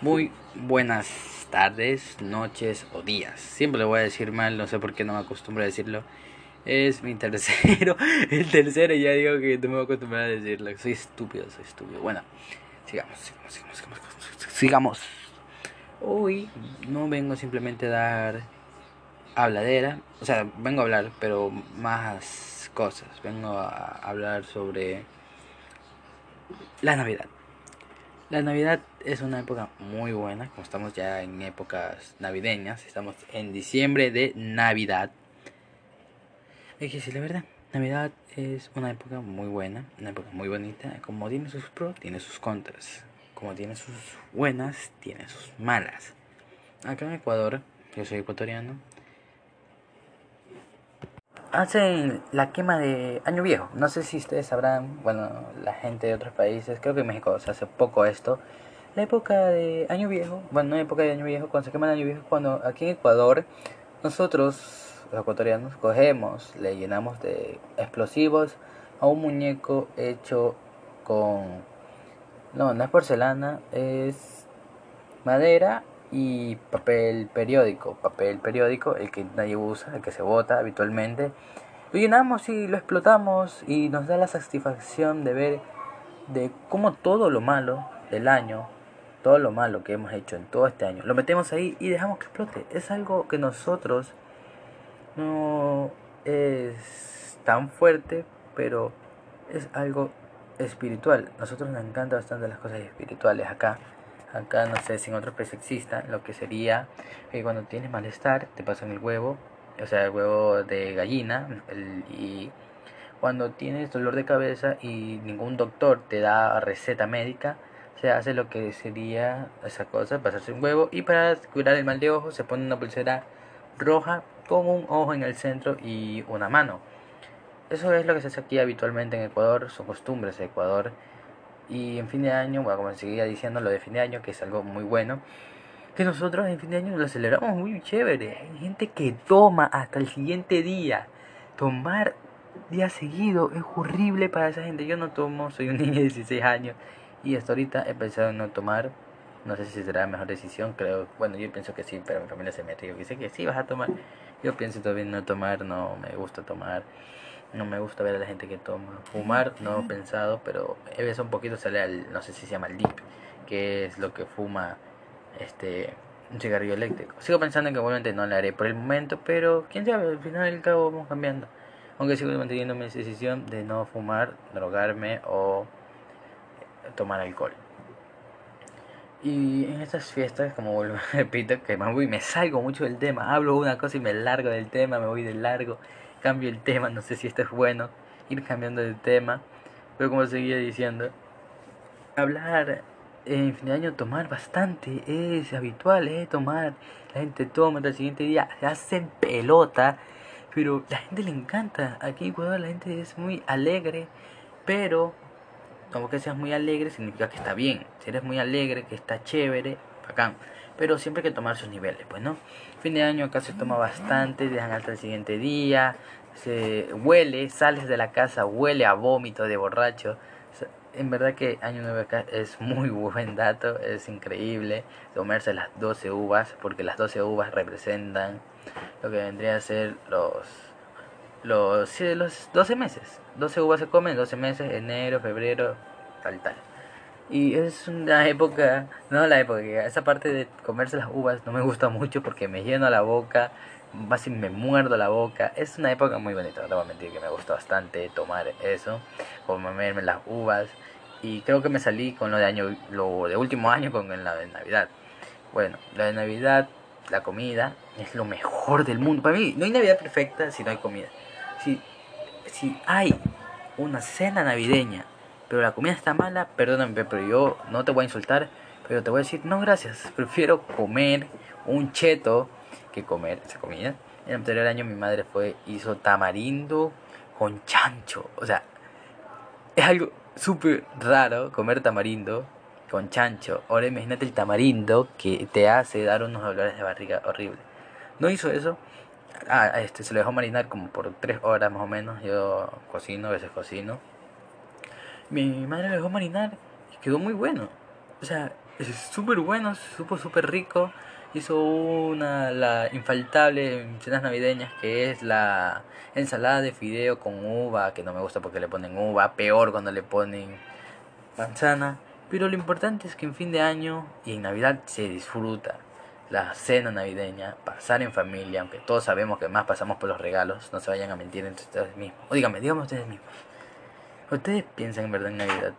Muy buenas tardes, noches o días. Siempre lo voy a decir mal, no sé por qué no me acostumbro a decirlo. Es mi tercero, el tercero ya digo que no me voy a acostumbrar a decirlo. Soy estúpido, soy estúpido. Bueno, sigamos, sigamos, sigamos, sigamos. sigamos. Hoy no vengo simplemente a dar habladera, o sea, vengo a hablar, pero más cosas. Vengo a hablar sobre la Navidad. La Navidad es una época muy buena, como estamos ya en épocas navideñas, estamos en diciembre de Navidad. Hay que decir la verdad, Navidad es una época muy buena, una época muy bonita, como tiene sus pros, tiene sus contras, como tiene sus buenas, tiene sus malas. Acá en Ecuador, yo soy ecuatoriano, hacen la quema de Año Viejo. No sé si ustedes sabrán, bueno, la gente de otros países, creo que en México se hace poco esto. La época de Año Viejo, bueno, no época de Año Viejo, cuando se quema el Año Viejo, cuando aquí en Ecuador, nosotros, los ecuatorianos, cogemos, le llenamos de explosivos a un muñeco hecho con. No, no es porcelana, es madera y papel periódico, papel periódico, el que nadie usa, el que se bota habitualmente. Lo llenamos y lo explotamos y nos da la satisfacción de ver de cómo todo lo malo del año, todo lo malo que hemos hecho en todo este año, lo metemos ahí y dejamos que explote. Es algo que nosotros no es tan fuerte, pero es algo espiritual. Nosotros nos encanta bastante las cosas espirituales acá. Acá no sé si en otros países existan, lo que sería que cuando tienes malestar te pasan el huevo, o sea, el huevo de gallina, y cuando tienes dolor de cabeza y ningún doctor te da receta médica, se hace lo que sería esa cosa, pasarse un huevo y para curar el mal de ojo se pone una pulsera roja con un ojo en el centro y una mano. Eso es lo que se hace aquí habitualmente en Ecuador, son costumbres de Ecuador y en fin de año, bueno, como seguía diciendo, lo de fin de año, que es algo muy bueno, que nosotros en fin de año lo celebramos muy chévere. Hay gente que toma hasta el siguiente día. Tomar día seguido es horrible para esa gente. Yo no tomo, soy un niño de 16 años y hasta ahorita he pensado en no tomar. No sé si será la mejor decisión, creo. Bueno, yo pienso que sí, pero mi familia se mete. Yo dice que sí vas a tomar. Yo pienso todavía en no tomar, no me gusta tomar. No me gusta ver a la gente que toma. Fumar, no he pensado, pero he visto un poquito sale al, no sé si se llama el dip, que es lo que fuma este un cigarrillo eléctrico. Sigo pensando en que obviamente no le haré por el momento, pero quién sabe, al final del cabo vamos cambiando. Aunque sigo manteniendo mi decisión de no fumar, drogarme o tomar alcohol. Y en estas fiestas, como repito, que me voy, me salgo mucho del tema, hablo una cosa y me largo del tema, me voy de largo cambio el tema, no sé si esto es bueno, ir cambiando de tema, pero como seguía diciendo, hablar en fin de año, tomar bastante, es habitual, eh, tomar, la gente toma, el siguiente día se hacen pelota, pero la gente le encanta, aquí en Ecuador la gente es muy alegre, pero como que seas muy alegre significa que está bien, si eres muy alegre, que está chévere, bacán pero siempre hay que tomar sus niveles, pues, ¿no? Fin de año acá se toma bastante, dejan hasta el siguiente día, se huele, sales de la casa, huele a vómito de borracho. En verdad que Año Nuevo acá es muy buen dato, es increíble comerse las 12 uvas, porque las 12 uvas representan lo que vendría a ser los los, los 12 meses. 12 uvas se comen, 12 meses, enero, febrero, tal, tal. Y es una época, no la época, esa parte de comerse las uvas no me gusta mucho porque me lleno la boca, casi me muerdo la boca. Es una época muy bonita, no te voy a mentir que me gusta bastante tomar eso, comerme las uvas. Y creo que me salí con lo de año, lo de último año con la de Navidad. Bueno, la de Navidad, la comida, es lo mejor del mundo. Para mí, no hay Navidad perfecta si no hay comida. Si, hay una cena navideña pero la comida está mala, perdóname, pero yo no te voy a insultar, pero te voy a decir, no gracias, prefiero comer un cheto que comer esa comida. El anterior año mi madre fue, hizo tamarindo con chancho, o sea, es algo súper raro comer tamarindo con chancho. Ahora imagínate el tamarindo que te hace dar unos dolores de barriga horribles. No hizo eso. Ah, este, se lo dejó marinar como por tres horas más o menos. Yo cocino, a veces cocino mi madre lo dejó marinar y quedó muy bueno. O sea, es súper bueno, supo súper rico. Hizo una, la infaltable en cenas navideñas, que es la ensalada de fideo con uva, que no me gusta porque le ponen uva, peor cuando le ponen manzana. Pero lo importante es que en fin de año y en Navidad se disfruta la cena navideña, pasar en familia, aunque todos sabemos que más pasamos por los regalos, no se vayan a mentir entre ustedes mismos. O díganme, díganme ustedes mismos. ¿Ustedes piensan en verdad en Navidad?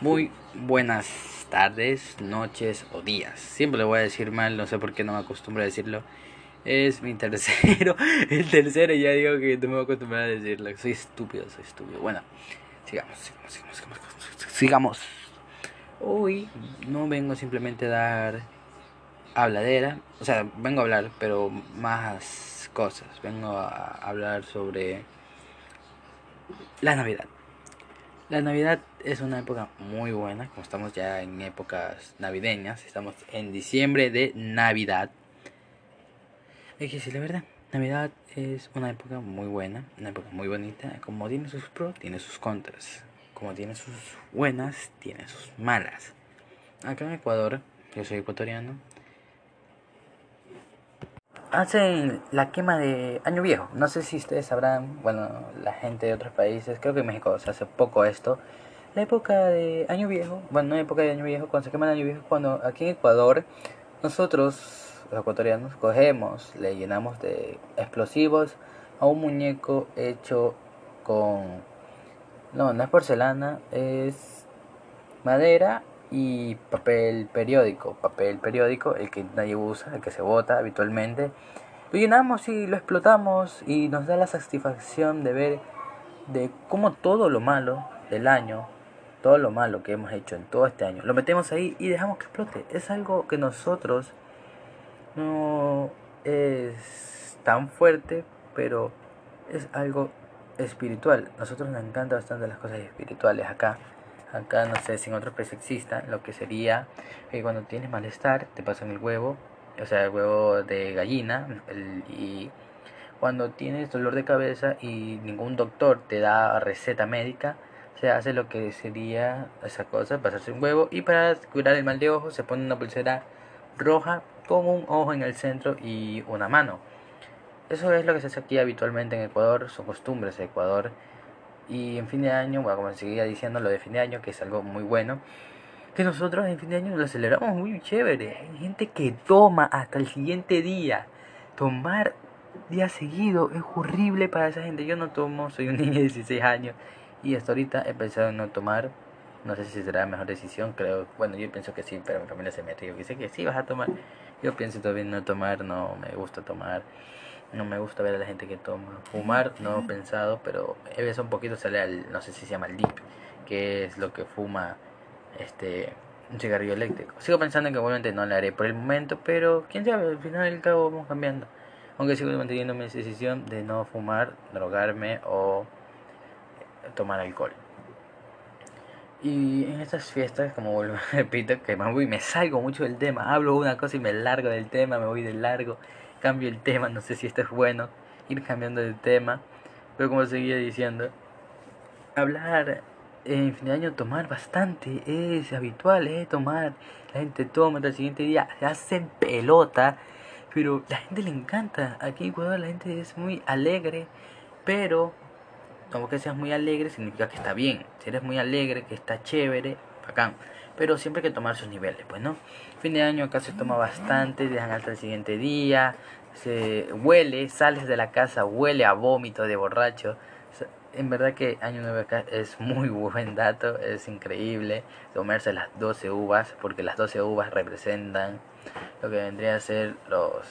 Muy buenas tardes, noches o días. Siempre le voy a decir mal, no sé por qué no me acostumbro a decirlo. Es mi tercero, el tercero ya digo que no me voy a acostumbrar a decirlo. Soy estúpido, soy estúpido. Bueno, sigamos, sigamos, sigamos, sigamos. sigamos. Hoy no vengo simplemente a dar habladera, o sea, vengo a hablar, pero más cosas. Vengo a hablar sobre la Navidad. La Navidad es una época muy buena, como estamos ya en épocas navideñas, estamos en diciembre de Navidad. Hay que decir la verdad, Navidad es una época muy buena, una época muy bonita, como tiene sus pros, tiene sus contras. Como tiene sus buenas, tiene sus malas. Acá en Ecuador, yo soy ecuatoriano, hacen la quema de Año Viejo. No sé si ustedes sabrán, bueno, la gente de otros países, creo que en México se hace poco esto. La época de Año Viejo, bueno, no época de Año Viejo, cuando se quema el Año Viejo, cuando aquí en Ecuador, nosotros, los ecuatorianos, cogemos, le llenamos de explosivos a un muñeco hecho con. No, no es porcelana, es madera y papel periódico, papel periódico, el que nadie usa, el que se bota habitualmente. Lo llenamos y lo explotamos y nos da la satisfacción de ver de cómo todo lo malo del año, todo lo malo que hemos hecho en todo este año, lo metemos ahí y dejamos que explote. Es algo que nosotros no es tan fuerte, pero es algo espiritual. Nosotros nos encanta bastante las cosas espirituales acá. Acá no sé si en otros países existan, lo que sería que cuando tienes malestar te pasan el huevo, o sea, el huevo de gallina, y cuando tienes dolor de cabeza y ningún doctor te da receta médica, se hace lo que sería esa cosa, pasarse un huevo y para curar el mal de ojo se pone una pulsera roja con un ojo en el centro y una mano. Eso es lo que se hace aquí habitualmente en Ecuador, son costumbres de Ecuador. Y en fin de año, bueno, como seguía diciendo, lo de fin de año, que es algo muy bueno, que nosotros en fin de año lo celebramos muy chévere. Hay gente que toma hasta el siguiente día. Tomar día seguido es horrible para esa gente. Yo no tomo, soy un niño de 16 años y hasta ahorita he pensado en no tomar. No sé si será la mejor decisión, creo. Bueno, yo pienso que sí, pero mi familia se mete. Yo dice que sí, vas a tomar. Yo pienso todavía no tomar, no me gusta tomar. No me gusta ver a la gente que toma. Fumar, no he pensado, pero he visto un poquito sale al, no sé si se llama el dip, que es lo que fuma este un cigarrillo eléctrico. Sigo pensando en que obviamente no lo haré por el momento, pero quién sabe, al final del cabo vamos cambiando. Aunque sigo manteniendo mi decisión de no fumar, drogarme o tomar alcohol. Y en estas fiestas, como vuelvo, repito, que me voy, me salgo mucho del tema, hablo una cosa y me largo del tema, me voy de largo cambio el tema, no sé si esto es bueno, ir cambiando de tema, pero como seguía diciendo, hablar en fin de año, tomar bastante, es habitual, ¿eh? Tomar, la gente toma, el siguiente día se hacen pelota, pero la gente le encanta, aquí en Ecuador la gente es muy alegre, pero como que seas muy alegre significa que está bien, si eres muy alegre, que está chévere, pero siempre hay que tomar sus niveles, pues, ¿no? Fin de año acá se toma bastante, dejan hasta el siguiente día, se huele, sales de la casa, huele a vómito de borracho. En verdad que Año Nuevo acá es muy buen dato, es increíble comerse las 12 uvas, porque las 12 uvas representan lo que vendría a ser los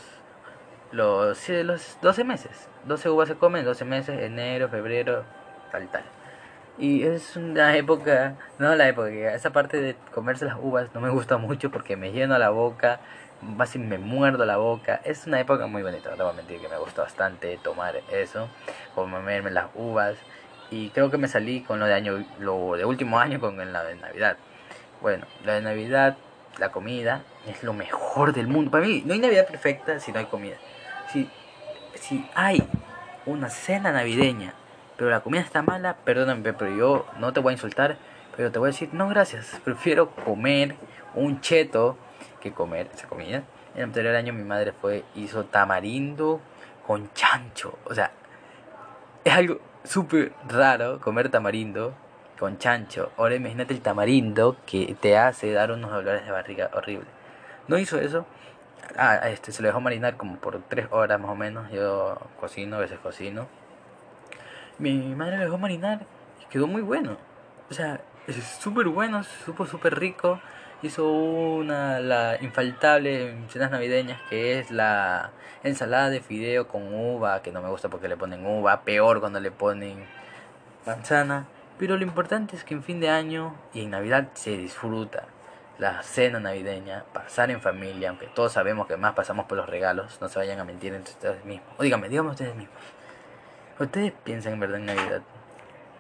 los, los 12 meses. 12 uvas se comen, 12 meses, enero, febrero, tal, tal. Y es una época, no la época, esa parte de comerse las uvas no me gusta mucho porque me lleno la boca, casi me muerdo la boca. Es una época muy bonita, no te voy a mentir que me gusta bastante tomar eso, comerme las uvas. Y creo que me salí con lo de año, lo de último año con la de Navidad. Bueno, la de Navidad, la comida, es lo mejor del mundo. Para mí, no hay Navidad perfecta si no hay comida. Si, si hay una cena navideña pero la comida está mala, perdóname, pero yo no te voy a insultar, Pero te voy a decir, no gracias, prefiero comer un cheto que comer esa comida. El anterior año mi madre fue, hizo tamarindo con chancho. O sea, es algo súper raro comer tamarindo con chancho. Ahora imagínate el tamarindo que te hace dar unos dolores de barriga horrible. No hizo eso. Ah, este, se lo dejó marinar como por tres horas más o menos. Yo cocino, a veces cocino. Mi madre lo dejó marinar y quedó muy bueno. O sea, es súper bueno, supo súper rico. Hizo una, la infaltable en cenas navideñas, que es la ensalada de fideo con uva, que no me gusta porque le ponen uva, peor cuando le ponen manzana. Pero lo importante es que en fin de año y en Navidad se disfruta la cena navideña, pasar en familia, aunque todos sabemos que más pasamos por los regalos, no se vayan a mentir entre ustedes mismos. O díganme, díganme ustedes mismos. ¿Ustedes piensan en verdad en Navidad?